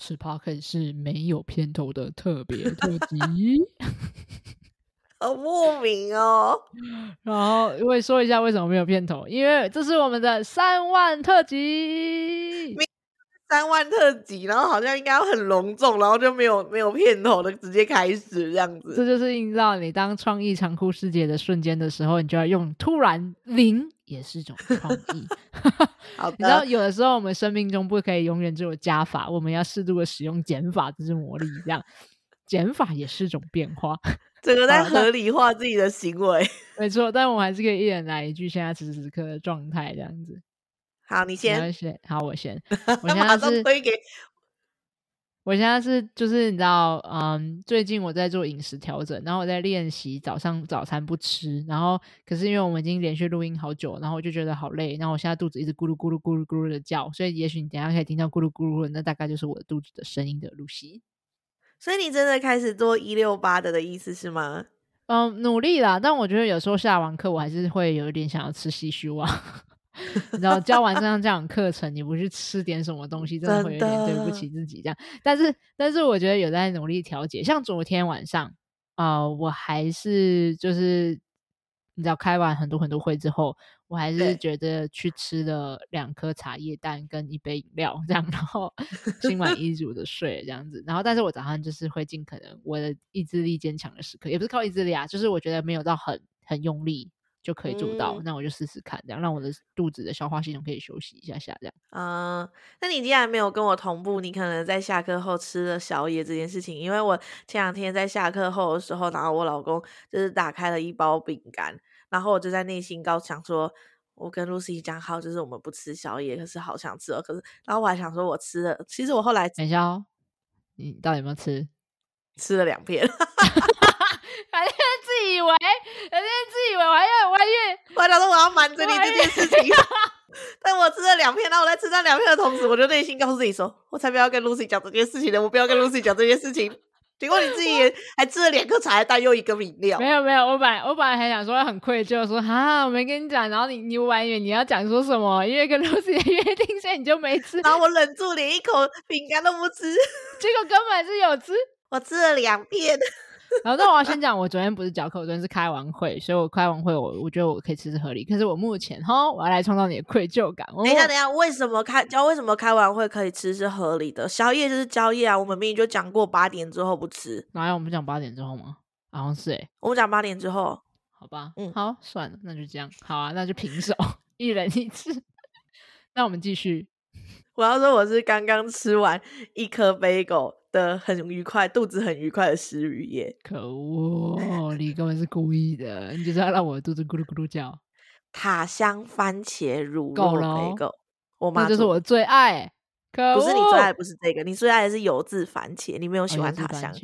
此 podcast 是没有片头的特别特辑，好莫名哦。然后我会说一下为什么没有片头，因为这是我们的三万特辑，三万特辑，然后好像应该要很隆重，然后就没有没有片头的直接开始这样子。这就是映照你当创意长裤师姐的瞬间的时候，你就要用突然零。也是一种创意。好的你知道，有的时候我们生命中不可以永远只有加法，我们要适度的使用减法，这是魔力。这样减法也是一种变化，整个在合理化自己的行为。没错，但我们还是可以一人来一句，现在此时此刻的状态这样子。好，你先，你先，好，我先。我现在是推给。我现在是就是你知道，嗯，最近我在做饮食调整，然后我在练习早上早餐不吃，然后可是因为我们已经连续录音好久，然后我就觉得好累，然后我现在肚子一直咕噜咕噜咕噜咕噜的叫，所以也许你等一下可以听到咕噜咕噜，那大概就是我的肚子的声音的露西。所以你真的开始做一六八的的意思是吗？嗯，努力啦，但我觉得有时候下完课我还是会有一点想要吃西施啊。你知道教完这样这样课程，你不去吃点什么东西，真的会有点对不起自己。这样，但是但是我觉得有在努力调节。像昨天晚上，呃，我还是就是你知道开完很多很多会之后，我还是觉得去吃了两颗茶叶蛋跟一杯饮料，这样，然后心满意足的睡这样子。然后，但是我早上就是会尽可能我的意志力坚强的时刻，也不是靠意志力啊，就是我觉得没有到很很用力。就可以做到，嗯、那我就试试看，这样让我的肚子的消化系统可以休息一下下，这样。嗯，那你既然没有跟我同步，你可能在下课后吃了宵夜这件事情，因为我前两天在下课后的时候，然后我老公就是打开了一包饼干，然后我就在内心高想说，我跟 Lucy 讲好，就是我们不吃宵夜，可是好想吃哦，可是，然后我还想说我吃了，其实我后来等一下哦，你到底有没有吃？吃了两片。反正自以为，反正自以为我还要怀孕，我还想说我要瞒着你这件事情。但我吃了两片，然后我在吃那两片的同时，我就内心告诉自己说：“我才不要跟 Lucy 讲这件事情呢，我不要跟 Lucy 讲这件事情。”结果你自己也还吃了两颗茶叶蛋又一个饮料。没有没有，我本来我本来还想说很愧疚，说哈我没跟你讲，然后你你还以为你要讲说什么？因为跟 Lucy 的约定，所以你就没吃。然后我忍住连一口饼干都不吃，结果根本是有吃，我吃了两片。然后，那我要先讲，我昨天不是教课，我昨天是开完会，所以我开完会，我我觉得我可以吃是合理。可是我目前哈，我要来创造你的愧疚感。等一下，等一下，为什么开教？为什么开完会可以吃是合理的？宵夜就是宵夜啊，我们明明就讲过八点之后不吃。哪有我们讲八点之后吗？好像是诶、欸，我们讲八点之后，好吧，嗯，好，算了，那就这样，好啊，那就平手，一人一次。那我们继续。我要说，我是刚刚吃完一颗 bagel 的很愉快，肚子很愉快的食欲耶！可恶，你根本是故意的，你就是要让我的肚子咕噜咕噜叫。塔香番茄乳酪 bagel，我妈这就是我最爱。可不是你最爱，不是这个，你最爱的是油渍番茄，你没有喜欢塔香。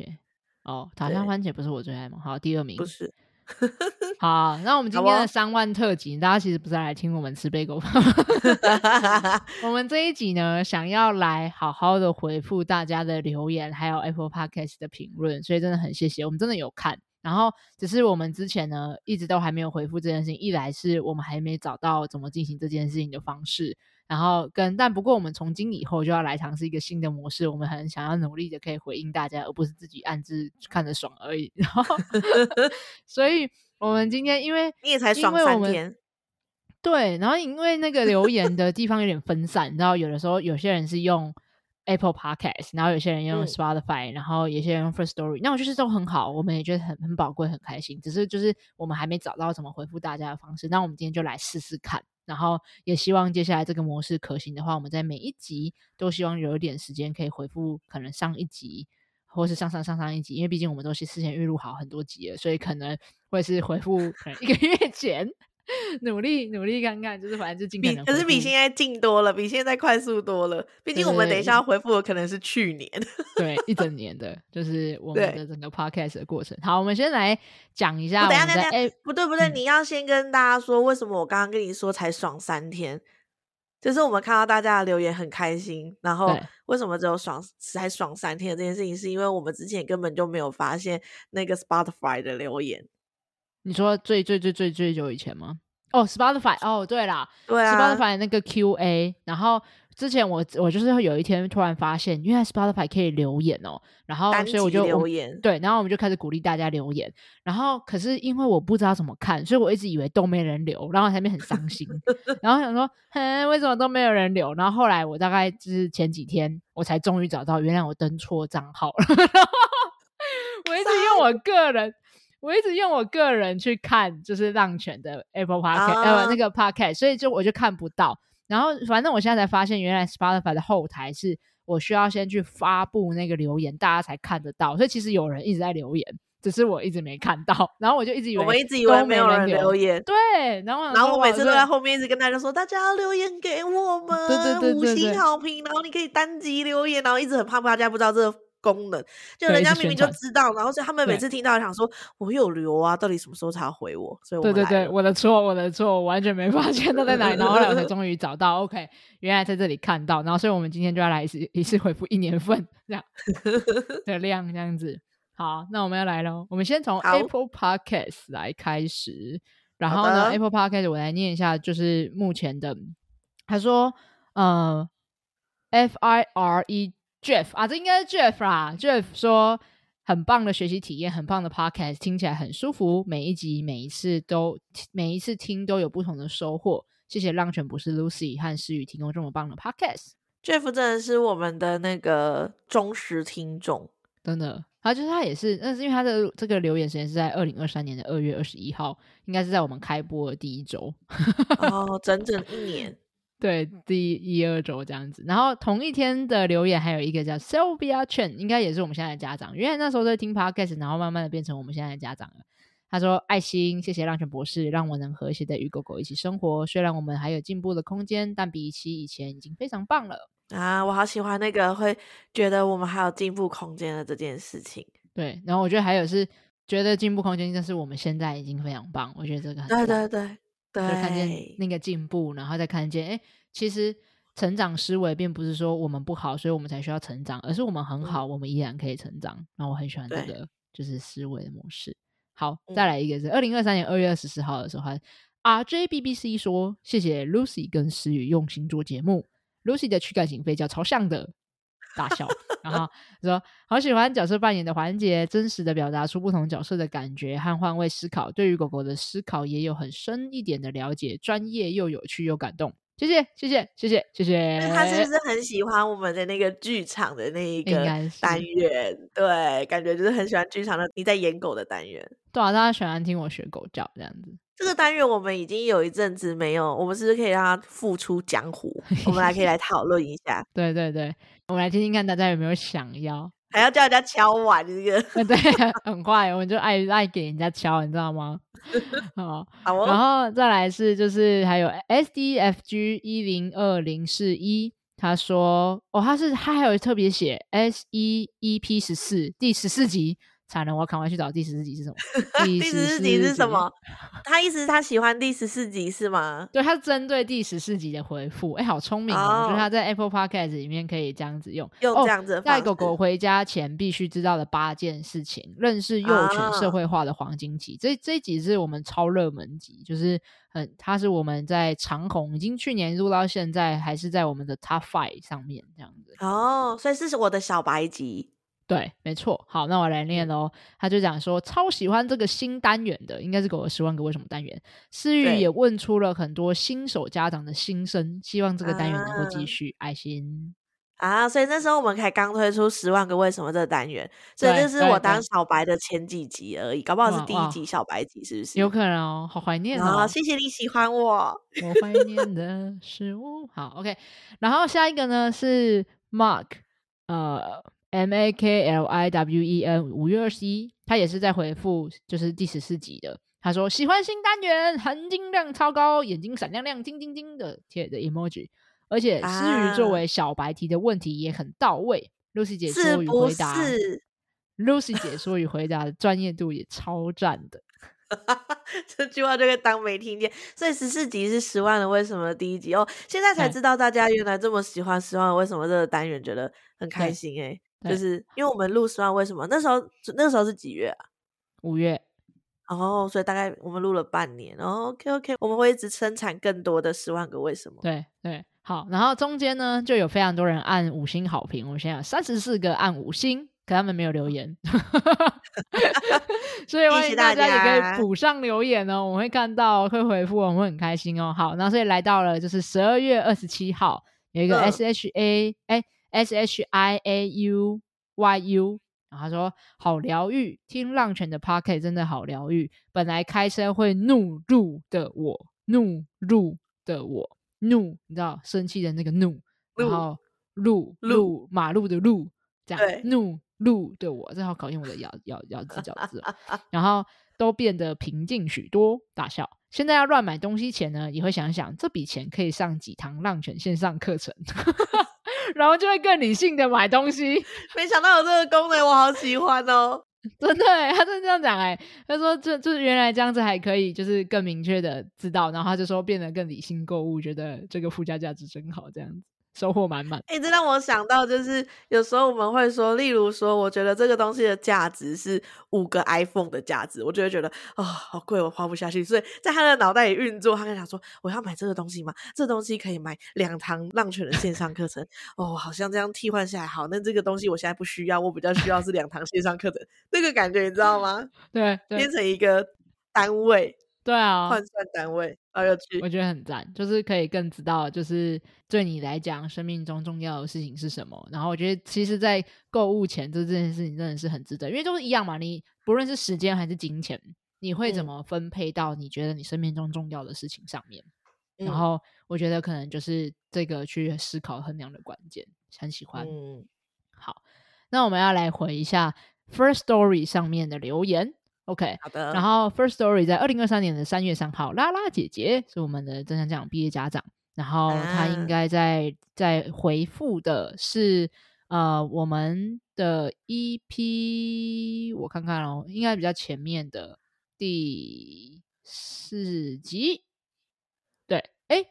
哦，塔香番茄不是我最爱吗？好，第二名不是。好，那我们今天的三万特辑，大家其实不是来听我们吃贝果。我们这一集呢，想要来好好的回复大家的留言，还有 Apple Podcast 的评论，所以真的很谢谢，我们真的有看。然后只是我们之前呢，一直都还没有回复这件事情，一来是我们还没找到怎么进行这件事情的方式。然后跟但不过，我们从今以后就要来尝试一个新的模式。我们很想要努力的可以回应大家，而不是自己暗自看着爽而已。然后，所以我们今天因为你也才爽三天，对。然后因为那个留言的地方有点分散，然后有的时候有些人是用 Apple Podcast，然后有些人用 Spotify，、嗯、然后有些人用 First Story，那我就是都很好，我们也觉得很很宝贵、很开心。只是就是我们还没找到怎么回复大家的方式，那我们今天就来试试看。然后也希望接下来这个模式可行的话，我们在每一集都希望有一点时间可以回复，可能上一集或是上上上上一集，因为毕竟我们都是事先预录好很多集了，所以可能会是回复可能一个月前。努力努力看看，就是反正就尽可能。可是比现在近多了，比现在快速多了。毕竟我们等一下要回复的可能是去年，对，一整年的，就是我们的整个 podcast 的过程。好，我们先来讲一下。等下等下，哎，不对不对，嗯、你要先跟大家说为什么我刚刚跟你说才爽三天，就是我们看到大家的留言很开心，然后为什么只有爽才爽三天的这件事情，是因为我们之前根本就没有发现那个 Spotify 的留言。你说最最最最最久以前吗？哦，Spotify，哦，对啦，对啊，Spotify 那个 QA，然后之前我我就是有一天突然发现，原来 Spotify 可以留言哦，然后所以我就留言对，然后我们就开始鼓励大家留言，然后可是因为我不知道怎么看，所以我一直以为都没人留，然后在那边很伤心，然后想说，哼，为什么都没有人留？然后后来我大概就是前几天我才终于找到，原来我登错账号了，我一直用我个人。我一直用我个人去看，就是浪犬的 Apple Podcast、uh, 呃那个 Podcast，所以就我就看不到。然后反正我现在才发现，原来 Spotify 的后台是我需要先去发布那个留言，大家才看得到。所以其实有人一直在留言，只是我一直没看到。然后我就一直以为，我们一直以为没有人留言。对，然后然后我每次都在后面一直跟大家说，大家要留言给我们，对对对对对，五星好评，然后你可以单击留言，然后一直很怕大家不知道这个。功能就人家明明就知道，然后所以他们每次听到想说我有留啊，到底什么时候才回我？所以我对对对，我的错，我的错，我完全没 发现他在哪里，然后后来我才 终于找到。OK，原来在这里看到，然后所以我们今天就要来一次一次回复一年份这样 的量这样子。好，那我们要来喽，我们先从 Apple Podcast 来开始，然后呢，Apple Podcast 我来念一下，就是目前的，他说，呃，F I R E。Jeff 啊，这应该是 Jeff 啦。Jeff 说很棒的学习体验，很棒的 Podcast，听起来很舒服。每一集、每一次都每一次听都有不同的收获。谢谢浪犬博士 Lucy 和诗雨提供这么棒的 Podcast。Jeff 真的是我们的那个忠实听众，真的。他就是他也是，那是因为他的这个留言时间是在二零二三年的二月二十一号，应该是在我们开播的第一周。哦，整整一年。对，第一二周这样子，然后同一天的留言还有一个叫 Sylvia Chen，应该也是我们现在的家长。因为那时候在听 Podcast，然后慢慢的变成我们现在的家长了。他说：“爱心，谢谢浪犬博士，让我能和谐的与狗狗一起生活。虽然我们还有进步的空间，但比起以前已经非常棒了。”啊，我好喜欢那个会觉得我们还有进步空间的这件事情。对，然后我觉得还有是觉得进步空间，但是我们现在已经非常棒。我觉得这个很对对对。就看见那个进步，然后再看见，哎，其实成长思维并不是说我们不好，所以我们才需要成长，而是我们很好，嗯、我们依然可以成长。那我很喜欢这个，就是思维的模式。好，再来一个是二零二三年二月二十四号的时候，RJBBC 说谢谢 Lucy 跟思雨用心做节目，Lucy 的躯干型飞叫超像的。大笑，然后说好喜欢角色扮演的环节，真实的表达出不同角色的感觉和换位思考，对于狗狗的思考也有很深一点的了解，专业又有趣又感动。谢谢，谢谢，谢谢，谢谢。他是不是很喜欢我们的那个剧场的那一个单元？对，感觉就是很喜欢剧场的你在演狗的单元。对啊，大家喜欢听我学狗叫这样子。这个单元我们已经有一阵子没有，我们是不是可以让它复出江湖？我们来可以来讨论一下。对对对，我们来听听看大家有没有想要，还要叫人家敲碗这个？对，很快，我们就爱爱给人家敲，你知道吗？好，好哦。然后再来是就是还有 S D F G 一零二零四一，他说哦，他是他还有特别写 S E E P 十四第十四集。才能我要赶快去找第十四集是什么？第十四集是什么？他意思是他喜欢第十四集是吗？对，他是针对第十四集的回复。哎，好聪明哦！我觉得他在 Apple Podcast 里面可以这样子用，用这样子带狗狗回家前必须知道的八件事情，认识幼犬社会化的黄金期。这这一集是我们超热门集，就是很，它是我们在长虹已经去年录到现在，还是在我们的 Top Five 上面这样子。哦，所以是我的小白集。对，没错。好，那我来念喽。他就讲说，超喜欢这个新单元的，应该是狗狗十万个为什么单元。思雨也问出了很多新手家长的心声，希望这个单元能够继续。爱心啊，所以那时候我们才刚推出十万个为什么这个单元，所以这是我当小白的前几集而已，搞不好是第一集小白集，是不是？有可能哦，好怀念哦。好，谢谢你喜欢我，我怀念的是我。好，OK。然后下一个呢是 Mark，呃。M A K L I W E N 五月二十一，他也是在回复，就是第十四集的。他说喜欢新单元，含金量超高，眼睛闪亮亮，晶晶晶的贴的 emoji，而且思雨作为小白提的问题也很到位。啊、Lucy 解说与回答是是，Lucy 解说与回答的专业度也超赞的。这句话就可以当没听见。所以十四集是十万的为什么第一集哦，现在才知道大家原来这么喜欢十万为什么这个单元，觉得很开心诶、欸。就是因为我们录十万为什么那时候那个时候是几月啊？五月，然，oh, 所以大概我们录了半年，然后 OK OK，我们会一直生产更多的十万个为什么。对对，好，然后中间呢就有非常多人按五星好评，我们现在有三十四个按五星，可他们没有留言，所以 欢迎大家也可以补上留言哦，我们会看到会回复，我们会很开心哦。好，然后所以来到了就是十二月二十七号，有一个 S H A 哎 S H I A U Y U。然后他说：“好疗愈，听浪犬的 Pocket 真的好疗愈。本来开车会怒路的我，怒路的我，怒，你知道生气的那个怒，然后路路马路的路，这样怒路的我，这好考验我的咬咬咬字咬字。然后都变得平静许多，大笑。现在要乱买东西前呢，也会想想这笔钱可以上几堂浪犬线上课程。”然后就会更理性的买东西，没想到有这个功能，我好喜欢哦！真的，他真的这样讲哎，他说这就是原来这样子还可以，就是更明确的知道，然后他就说变得更理性购物，觉得这个附加价值真好，这样子。收获满满。哎、欸，这让我想到，就是有时候我们会说，例如说，我觉得这个东西的价值是五个 iPhone 的价值，我就会觉得啊、哦，好贵，我花不下去。所以在他的脑袋里运作，他就想说，我要买这个东西吗？这個、东西可以买两堂浪犬的线上课程哦，好像这样替换下来好。那这个东西我现在不需要，我比较需要是两堂线上课程，那个感觉你知道吗？对，对，变成一个单位。对啊，换算单位，好有趣，我觉得很赞，就是可以更知道，就是对你来讲，生命中重要的事情是什么。然后我觉得，其实，在购物前，这这件事情真的是很值得，因为都是一样嘛。你不论是时间还是金钱，你会怎么分配到你觉得你生命中重要的事情上面？嗯、然后我觉得可能就是这个去思考衡量的关键。很喜欢。嗯，好，那我们要来回一下 First Story 上面的留言。OK，好的。然后，First Story 在二零二三年的三月三号，拉拉姐姐是我们的正向教养毕业家长，然后她应该在在回复的是呃我们的 EP，我看看哦，应该比较前面的第四集。对，哎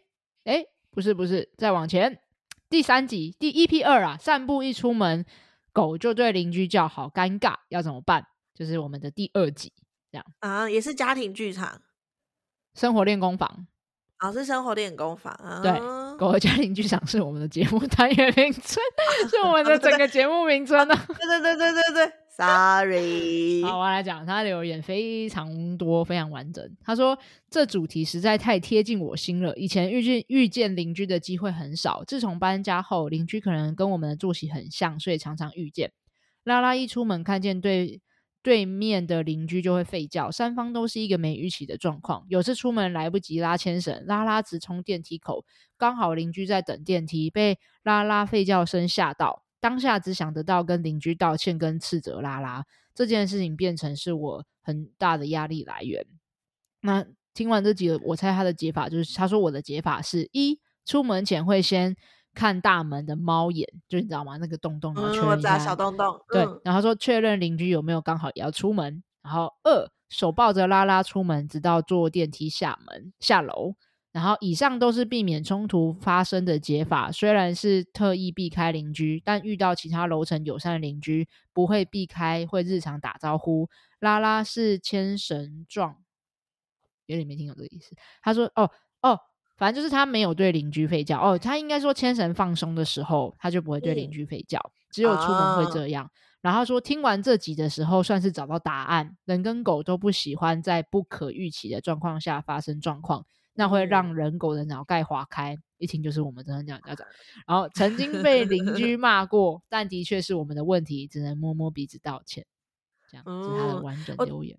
哎，不是不是，再往前第三集第 EP 二啊，散步一出门，狗就对邻居叫，好尴尬，要怎么办？就是我们的第二集，这样啊，也是家庭剧场，生活练功房，啊、哦，是生活练功房，啊、对，狗和家庭剧场是我们的节目 单元名称，是我们的整个节目名称呢、啊。对对对对对对，Sorry，好，我来讲，他留言非常多，非常完整。他说这主题实在太贴近我心了，以前遇见遇见邻居的机会很少，自从搬家后，邻居可能跟我们的作息很像，所以常常遇见。拉拉一出门看见对。对面的邻居就会吠叫，三方都是一个没预期的状况。有次出门来不及拉牵绳，拉拉直冲电梯口，刚好邻居在等电梯，被拉拉吠叫声吓到，当下只想得到跟邻居道歉跟斥责拉拉。这件事情变成是我很大的压力来源。那听完这几个，我猜他的解法就是，他说我的解法是一，出门前会先。看大门的猫眼，就你知道吗？那个洞洞，然后确认一下、嗯、小洞洞。对，嗯、然后说确认邻居有没有刚好也要出门。然后二手抱着拉拉出门，直到坐电梯下门下楼。然后以上都是避免冲突发生的解法。虽然是特意避开邻居，但遇到其他楼层友善的邻居，不会避开，会日常打招呼。拉拉是牵绳状，有点没听懂这个意思。他说：“哦哦。”反正就是他没有对邻居吠叫哦，他应该说牵绳放松的时候，他就不会对邻居吠叫，嗯、只有出门会这样。啊、然后说听完这集的时候，算是找到答案。人跟狗都不喜欢在不可预期的状况下发生状况，那会让人狗的脑盖划开。一听就是我们真的这样讲。然后曾经被邻居 骂过，但的确是我们的问题，只能摸摸鼻子道歉。这样、嗯、是他的完整留言。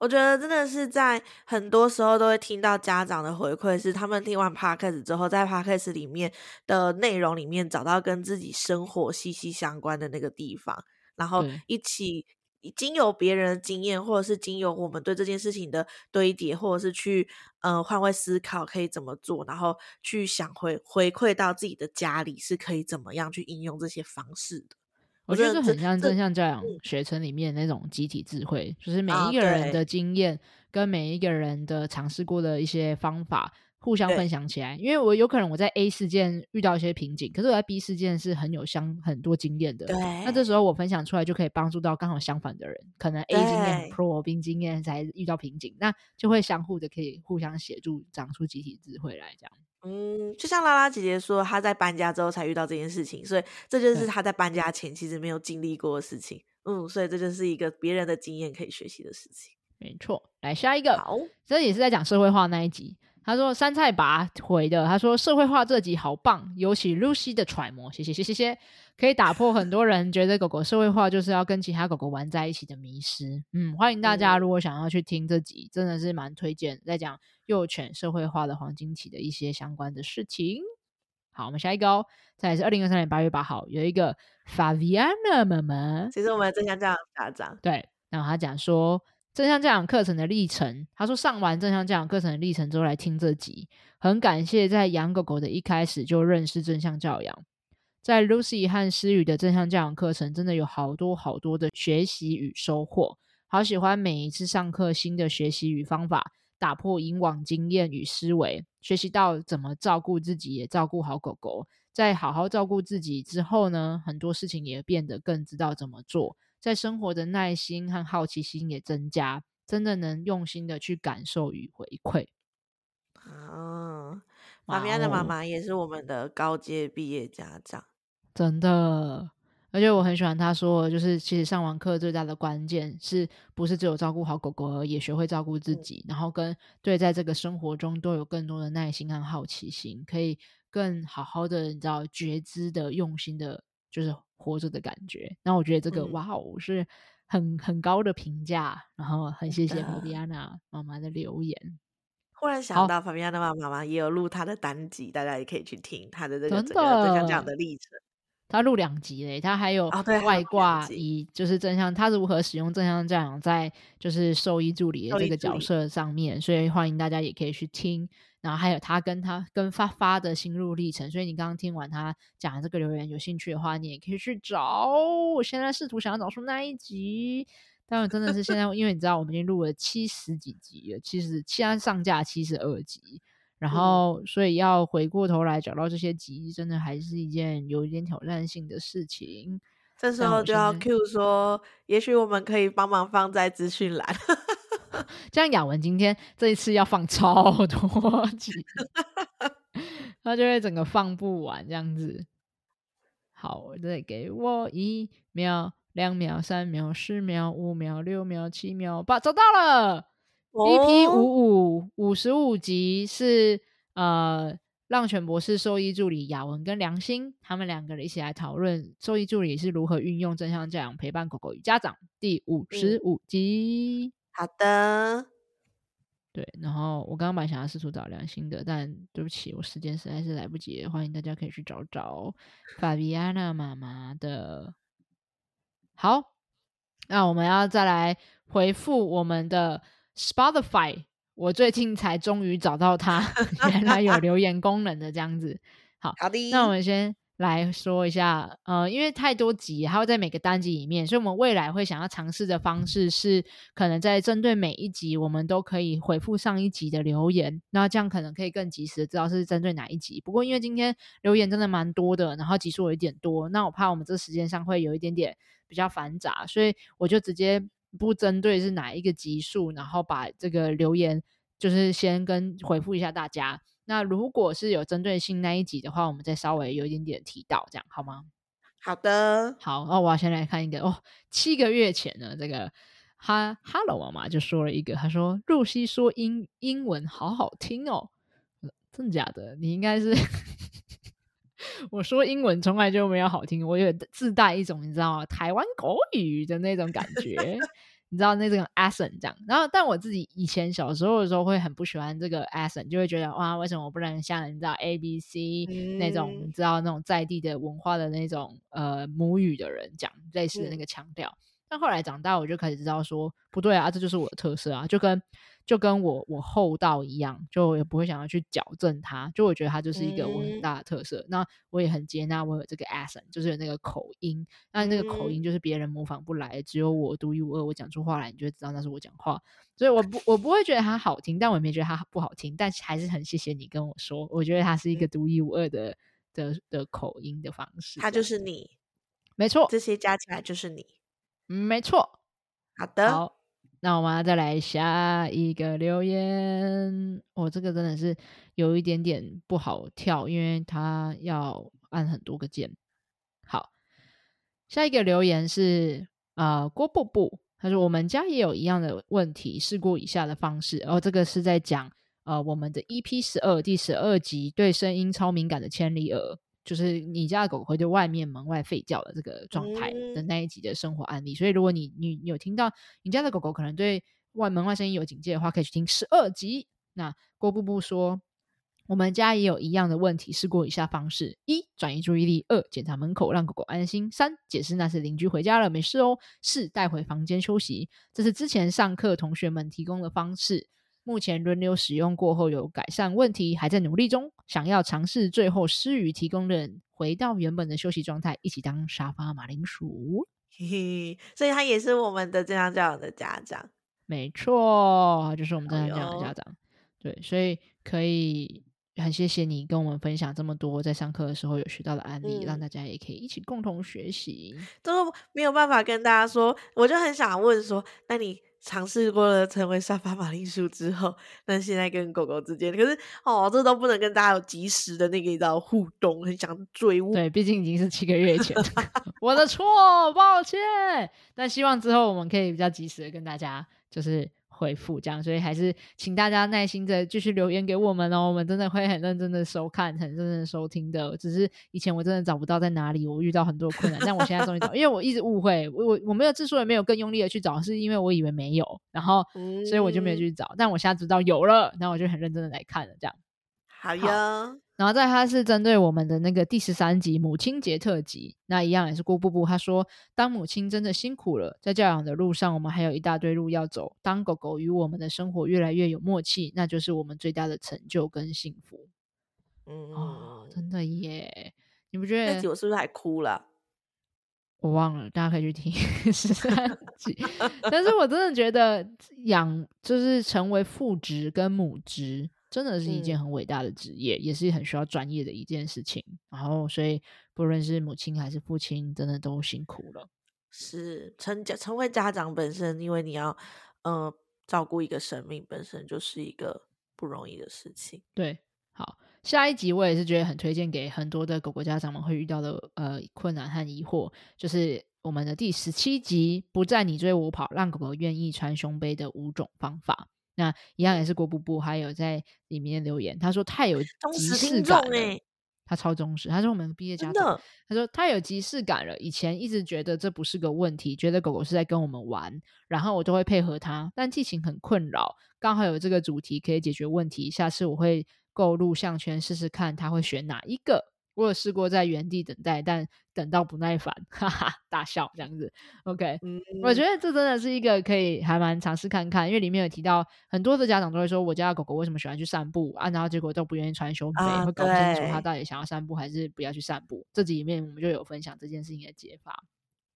我觉得真的是在很多时候都会听到家长的回馈，是他们听完 Podcast 之后，在 Podcast 里面的内容里面找到跟自己生活息息相关的那个地方，然后一起经由别人的经验，或者是经由我们对这件事情的堆叠，或者是去呃换位思考可以怎么做，然后去想回回馈到自己的家里是可以怎么样去应用这些方式的。我觉得这很像正向教养学程里面那种集体智慧，就是每一个人的经验跟每一个人的尝试过的一些方法互相分享起来。因为我有可能我在 A 事件遇到一些瓶颈，可是我在 B 事件是很有相很多经验的。对，那这时候我分享出来就可以帮助到刚好相反的人，可能 A 经验很 Pro，B 经验才遇到瓶颈，那就会相互的可以互相协助，长出集体智慧来这样。嗯，就像拉拉姐姐说，她在搬家之后才遇到这件事情，所以这就是她在搬家前其实没有经历过的事情。嗯，所以这就是一个别人的经验可以学习的事情。没错，来下一个，好，这也是在讲社会化那一集。他说杉菜拔回的，他说社会化这集好棒，尤其 Lucy 的揣摩，谢谢谢谢谢，可以打破很多人觉得狗狗社会化就是要跟其他狗狗玩在一起的迷失。嗯，欢迎大家如果想要去听这集，真的是蛮推荐，在讲幼犬社会化的黄金期的一些相关的事情。好，我们下一个哦，再来是二零二三年八月八号，有一个 Faviana 妈妈，其实我们正向教养家长，对，然后他讲说。正向教养课程的历程，他说上完正向教养课程的历程之后来听这集，很感谢在养狗狗的一开始就认识正向教养，在 Lucy 和思雨的正向教养课程真的有好多好多的学习与收获，好喜欢每一次上课新的学习与方法，打破以往经验与思维，学习到怎么照顾自己也照顾好狗狗，在好好照顾自己之后呢，很多事情也变得更知道怎么做。在生活的耐心和好奇心也增加，真的能用心的去感受与回馈。啊，马米亚的妈妈也是我们的高阶毕业家长，真的。而且我很喜欢他说，就是其实上完课最大的关键是不是只有照顾好狗狗而已，也学会照顾自己，嗯、然后跟对在这个生活中都有更多的耐心和好奇心，可以更好好的你知道觉知的用心的，就是。活着的感觉，那我觉得这个、嗯、哇哦是很很高的评价，然后很谢谢法比安娜妈妈的留言。忽然想到法比安娜妈妈也有录她的单集，大家也可以去听她的这个这个正向这样的历程。他录两集嘞，他还有外挂以就是正向他如何使用正向教养在就是兽医助理的这个角色上面，所以欢迎大家也可以去听。然后还有他跟他跟发发的心路历程，所以你刚刚听完他讲的这个留言，有兴趣的话，你也可以去找。我现在试图想要找出那一集，但我真的是现在，因为你知道我们已经录了七十几集了，七十现在上架七十二集，然后所以要回过头来找到这些集，真的还是一件有一点挑战性的事情。这时候就要 Q 说，也许我们可以帮忙放在资讯栏。这样雅文今天这一次要放超多集，他就会整个放不完这样子。好，再给我一秒、两秒、三秒、四秒、五秒、六秒、七秒、八，找到了。哦、EP 五五五十五集是呃，浪犬博士兽医助理雅文跟梁心他们两个人一起来讨论兽医助理是如何运用正向教养陪伴狗狗与家长。第五十五集。嗯好的，对，然后我刚刚本来想要试图找良心的，但对不起，我时间实在是来不及。欢迎大家可以去找找法比安娜妈妈的。好，那我们要再来回复我们的 Spotify，我最近才终于找到它，原来有留言功能的这样子。好，好的，那我们先。来说一下，呃，因为太多集，它会在每个单集里面，所以我们未来会想要尝试的方式是，可能在针对每一集，我们都可以回复上一集的留言，那这样可能可以更及时的知道是针对哪一集。不过因为今天留言真的蛮多的，然后集数有一点多，那我怕我们这时间上会有一点点比较繁杂，所以我就直接不针对是哪一个集数，然后把这个留言就是先跟回复一下大家。那如果是有针对性那一集的话，我们再稍微有一点点提到，这样好吗？好的，好。那我要先来看一个哦，七个月前呢，这个哈哈喽妈妈就说了一个，她说露西说英英文好好听哦，真的假的？你应该是我说英文从来就没有好听，我有自带一种你知道吗？台湾国语的那种感觉。你知道那种 accent 这样，然后但我自己以前小时候的时候会很不喜欢这个 accent，就会觉得哇，为什么我不能像你知道 A B C、嗯、那种你知道那种在地的文化的那种呃母语的人讲类似的那个腔调？嗯、但后来长大，我就开始知道说不对啊，这就是我的特色啊，就跟。就跟我我厚道一样，就也不会想要去矫正它，就我觉得它就是一个我很大的特色。嗯、那我也很接纳我有这个 accent，就是有那个口音。那那个口音就是别人模仿不来，只有我独一无二。我讲出话来，你就会知道那是我讲话。所以我不我不会觉得它好听，但我也没觉得它不好听。但还是很谢谢你跟我说，我觉得它是一个独一无二的的的口音的方式。它就是你，没错，这些加起来就是你，没错。好的。好那我们再来下一个留言。我、哦、这个真的是有一点点不好跳，因为它要按很多个键。好，下一个留言是啊、郭布布，他说我们家也有一样的问题，试过以下的方式。哦，这个是在讲呃我们的 EP 十二第十二集对声音超敏感的千里耳。就是你家的狗会对外面门外吠叫的这个状态的那一集的生活案例，嗯、所以如果你你，你有听到你家的狗狗可能对外门外声音有警戒的话，可以去听十二集。那郭布布说，我们家也有一样的问题，试过以下方式：一、转移注意力；二、检查门口让狗狗安心；三、解释那是邻居回家了，没事哦；四、带回房间休息。这是之前上课同学们提供的方式。目前轮流使用过后有改善问题，还在努力中。想要尝试最后施予提供的人回到原本的休息状态，一起当沙发马铃薯。嘿嘿，所以他也是我们的正向教养的家长。没错，就是我们正向教养的家长。对，所以可以很谢谢你跟我们分享这么多在上课的时候有学到的案例，嗯、让大家也可以一起共同学习。都没有办法跟大家说，我就很想问说，那你？尝试过了成为沙发马铃薯之后，那现在跟狗狗之间，可是哦，这都不能跟大家有及时的那个一道互动，很想追问。对，毕竟已经是七个月前，我的错，抱歉。但希望之后我们可以比较及时的跟大家就是。回复这样，所以还是请大家耐心的继续留言给我们哦，我们真的会很认真的收看，很认真的收听的。只是以前我真的找不到在哪里，我遇到很多困难，但我现在终于找，因为我一直误会，我我没有之所以没有更用力的去找，是因为我以为没有，然后所以我就没有去找，但我现在知道有了，那我就很认真的来看了，这样。好哟。然后在他是针对我们的那个第十三集母亲节特辑，那一样也是郭布布他说，当母亲真的辛苦了，在教养的路上，我们还有一大堆路要走。当狗狗与我们的生活越来越有默契，那就是我们最大的成就跟幸福。嗯，哦，真的耶，你不觉得？那集我是不是还哭了？我忘了，大家可以去听 十三集。但是我真的觉得养就是成为父职跟母职。真的是一件很伟大的职业，嗯、也是很需要专业的一件事情。然后，所以不论是母亲还是父亲，真的都辛苦了。是成家成为家长本身，因为你要呃照顾一个生命，本身就是一个不容易的事情。对，好，下一集我也是觉得很推荐给很多的狗狗家长们会遇到的呃困难和疑惑，就是我们的第十七集“不再你追我跑，让狗狗愿意穿胸背的五种方法”。那一样也是郭布布，还有在里面留言，他说太有 即视感了，他超忠实。他说我们毕业家长，他说太有即视感了。以前一直觉得这不是个问题，觉得狗狗是在跟我们玩，然后我都会配合他，但剧情很困扰。刚好有这个主题可以解决问题，下次我会购入项圈试试看，他会选哪一个。我有试过在原地等待，但等到不耐烦，哈哈，大笑这样子。OK，嗯，我觉得这真的是一个可以还蛮尝试看看，因为里面有提到很多的家长都会说，我家的狗狗为什么喜欢去散步啊？然后结果都不愿意穿胸背，啊、会搞不清楚它到底想要散步还是不要去散步。这集里面我们就有分享这件事情的解法。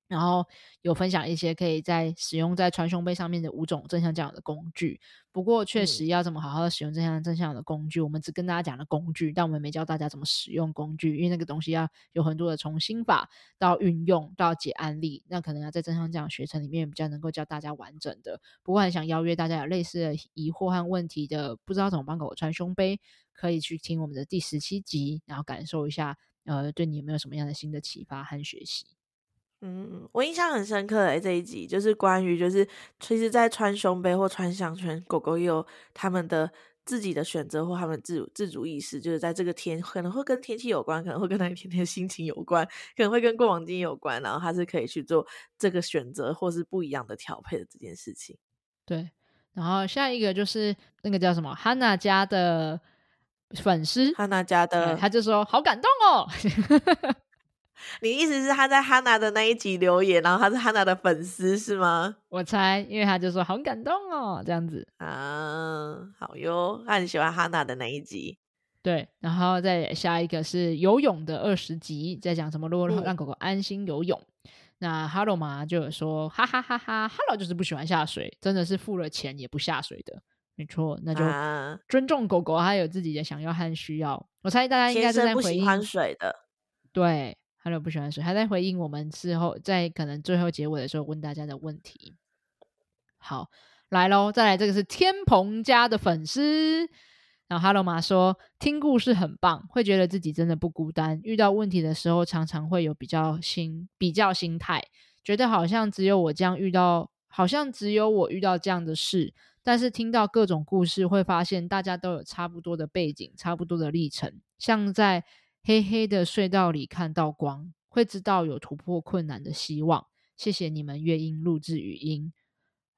然后有分享一些可以在使用在穿胸背上面的五种正向教养的工具。不过确实要怎么好好的使用正向正向的工具，嗯、我们只跟大家讲了工具，但我们没教大家怎么使用工具，因为那个东西要有很多的从心法到运用到解案例，那可能要在正向教养学程里面比较能够教大家完整的。不过很想邀约大家有类似的疑惑和问题的，不知道怎么帮狗狗穿胸背，可以去听我们的第十七集，然后感受一下，呃，对你有没有什么样的新的启发和学习。嗯，我印象很深刻诶，这一集就是关于就是，其实，在穿胸背或穿项圈，狗狗也有他们的自己的选择或他们自主自主意识，就是在这个天可能会跟天气有关，可能会跟他一天天的心情有关，可能会跟过往经验有关，然后他是可以去做这个选择或是不一样的调配的这件事情。对，然后下一个就是那个叫什么 Hanna 家的粉丝，Hanna 家的，他就说好感动哦。你意思是他在哈娜的那一集留言，然后他是哈娜的粉丝是吗？我猜，因为他就说好感动哦，这样子啊，好哟，他很喜欢哈娜的那一集。对，然后再下一个是游泳的二十集，在讲什么如何让狗狗安心游泳。嗯、那哈喽嘛就有说，哈哈哈哈，哈喽就是不喜欢下水，真的是付了钱也不下水的，没错，那就尊重狗狗，它有自己的想要和需要。我猜大家应该是在回应水的，对。哈喽不喜欢水，还在回应我们之后，在可能最后结尾的时候问大家的问题。好，来喽，再来这个是天蓬家的粉丝。然后哈喽妈说，听故事很棒，会觉得自己真的不孤单。遇到问题的时候，常常会有比较心比较心态，觉得好像只有我这样遇到，好像只有我遇到这样的事。但是听到各种故事，会发现大家都有差不多的背景，差不多的历程，像在黑黑的隧道里看到光，会知道有突破困难的希望。谢谢你们乐音录制语音，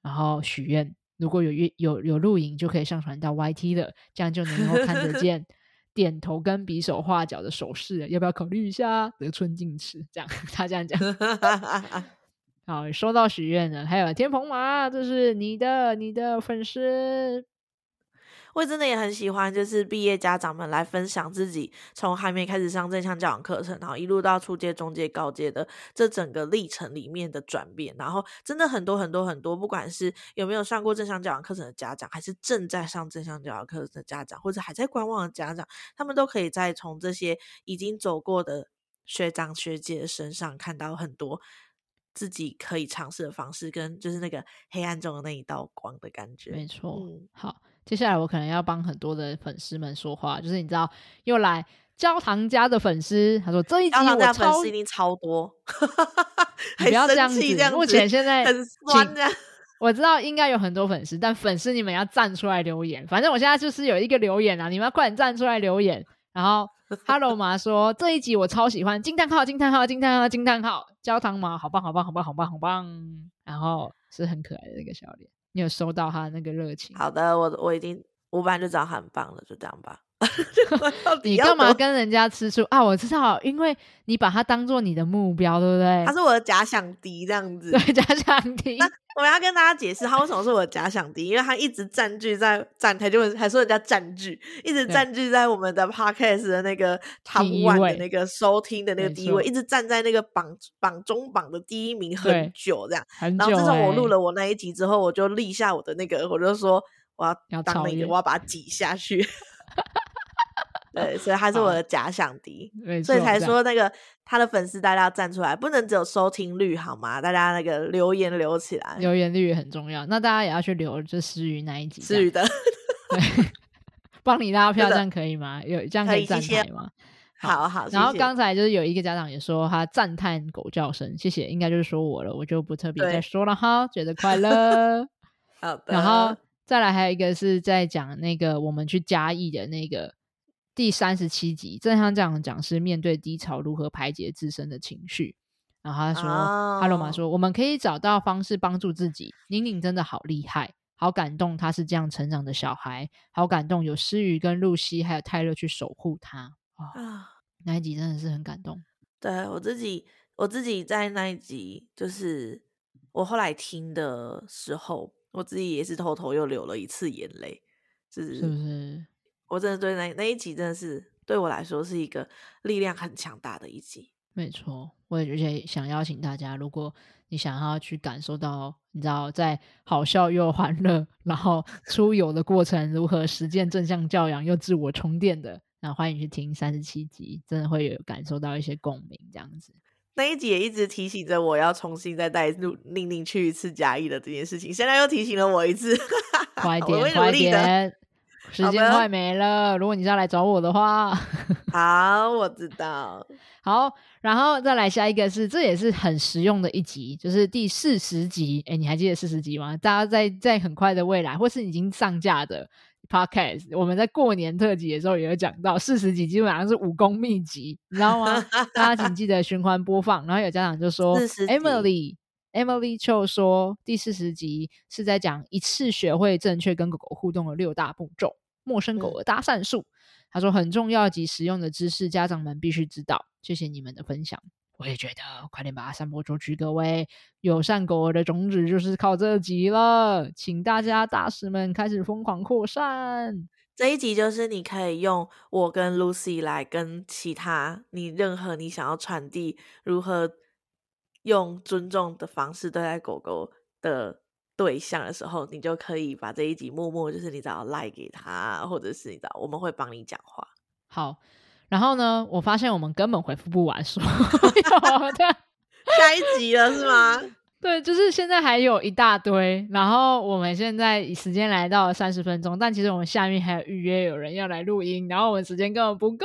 然后许愿。如果有有有有录影，就可以上传到 YT 了，这样就能够看得 见点头跟比手画脚的手势，要不要考虑一下？得寸进尺，这样他这样讲。好，收到许愿了，还有天蓬马，这是你的你的粉丝。我真的也很喜欢，就是毕业家长们来分享自己从还没开始上正向教养课程，然后一路到初阶、中阶、高阶的这整个历程里面的转变。然后真的很多很多很多，不管是有没有上过正向教养课程的家长，还是正在上正向教养课程的家长，或者还在观望的家长，他们都可以再从这些已经走过的学长学姐身上看到很多自己可以尝试的方式，跟就是那个黑暗中的那一道光的感觉。没错，嗯，好。接下来我可能要帮很多的粉丝们说话，就是你知道又来焦糖家的粉丝，他说这一集我超粉丝一定超多，你不要这样子。这样子目前现在很酸的，我知道应该有很多粉丝，但粉丝你们要站出来留言。反正我现在就是有一个留言啊，你们要快点站出来留言。然后 哈喽妈说这一集我超喜欢，惊叹号惊叹号惊叹号惊叹号，焦糖妈好棒好棒好棒好棒好棒，然后是很可爱的那个笑脸。你有收到他的那个热情？好的，我我已经我本来就知道很棒了，就这样吧。你干嘛跟人家吃醋啊？我知道，因为你把他当做你的目标，对不对？他是我的假想敌，这样子。对，假想敌。那我要跟大家解释，他为什么是我的假想敌？因为他一直占据在站台，就还说人家占据，一直占据在我们的 podcast 的那个 top one 的那个收听的那个第一位，一直站在那个榜榜中榜的第一名很久，这样。然后自从我录了我那一集之后，我就立下我的那个，我就说我要当那个，我要把它挤下去。对，所以他是我的假想敌，所以才说那个他的粉丝大家要站出来，不能只有收听率好吗？大家那个留言留起来，留言率很重要。那大家也要去留，就思雨那一集，思雨的，对，帮你拉票，这样可以吗？有这样可以站台吗？好好。然后刚才就是有一个家长也说他赞叹狗叫声，谢谢，应该就是说我了，我就不特别再说了哈，觉得快乐。好的。然后再来还有一个是在讲那个我们去嘉义的那个。第三十七集，正向这样讲是面对低潮如何排解自身的情绪。然后他说：“哈罗马说，我们可以找到方式帮助自己。宁宁真的好厉害，好感动，他是这样成长的小孩，好感动。有诗雨跟露西还有泰勒去守护他啊、哦，那一集真的是很感动。对我自己，我自己在那一集，就是我后来听的时候，我自己也是偷偷又流了一次眼泪，是是不是？”我真的对那那一集真的是对我来说是一个力量很强大的一集。没错，我也而且想邀请大家，如果你想要去感受到，你知道在好笑又欢乐，然后出游的过程如何实践正向教养又自我充电的，那欢迎去听三十七集，真的会有感受到一些共鸣。这样子，那一集也一直提醒着我要重新再带宁宁去一次嘉义的这件事情，现在又提醒了我一次，快 点，快点。时间快没了，如果你是要来找我的话，好，我知道。好，然后再来下一个是，这也是很实用的一集，就是第四十集。诶，你还记得四十集吗？大家在在很快的未来，或是已经上架的 podcast，我们在过年特辑的时候也有讲到，四十集基本上是武功秘籍，你知道吗？大家请记得循环播放。然后有家长就说，Emily。Emily Cho 说，第四十集是在讲一次学会正确跟狗狗互动的六大步骤，陌生狗的搭讪术。他说很重要及实用的知识，家长们必须知道。谢谢你们的分享，我也觉得，快点把它散播出去。各位，友善狗儿的种子就是靠这集了，请大家大使们开始疯狂扩散。这一集就是你可以用我跟 Lucy 来跟其他你任何你想要传递如何。用尊重的方式对待狗狗的对象的时候，你就可以把这一集默默就是你只要赖给他，或者是你知道我们会帮你讲话。好，然后呢，我发现我们根本回复不完说有的下一集了是吗？对，就是现在还有一大堆，然后我们现在时间来到了三十分钟，但其实我们下面还有预约有人要来录音，然后我们时间根本不够，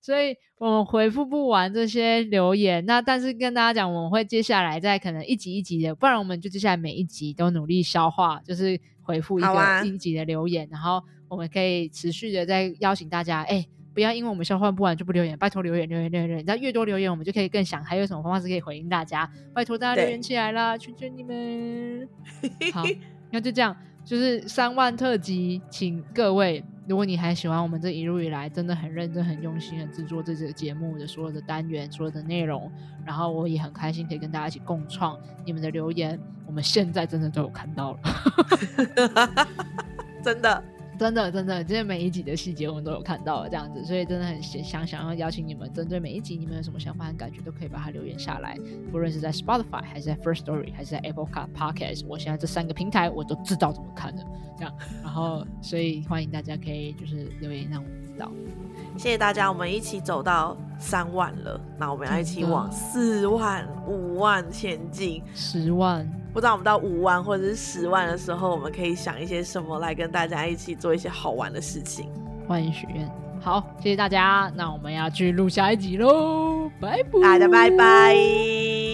所以我们回复不完这些留言。那但是跟大家讲，我们会接下来再可能一集一集的，不然我们就接下来每一集都努力消化，就是回复一个、啊、一集的留言，然后我们可以持续的再邀请大家，哎。不要因为我们消化不完就不留言，拜托留言留言留言留言，那越多留言我们就可以更想还有什么方式可以回应大家，拜托大家留言起来啦，求求你们。好，那就这样，就是三万特辑，请各位，如果你还喜欢我们这一路以来真的很认真、很用心的制作这个节目的所有的单元、所有的内容，然后我也很开心可以跟大家一起共创你们的留言，我们现在真的都有看到了，真的。真的，真的，今天每一集的细节我们都有看到了，这样子，所以真的很想想要邀请你们，针对每一集你们有什么想法和感觉，都可以把它留言下来，不论是在 Spotify 还是在 First Story 还是在 Apple Car Podcast，我现在这三个平台我都知道怎么看的，这样，然后所以欢迎大家可以就是留言让我知道，谢谢大家，我们一起走到三万了，那我们要一起往四万、五万前进，十万。不知道我们到五万或者是十万的时候，我们可以想一些什么来跟大家一起做一些好玩的事情。欢迎许愿，好，谢谢大家，那我们要去录下一集喽，拜拜，大家拜拜。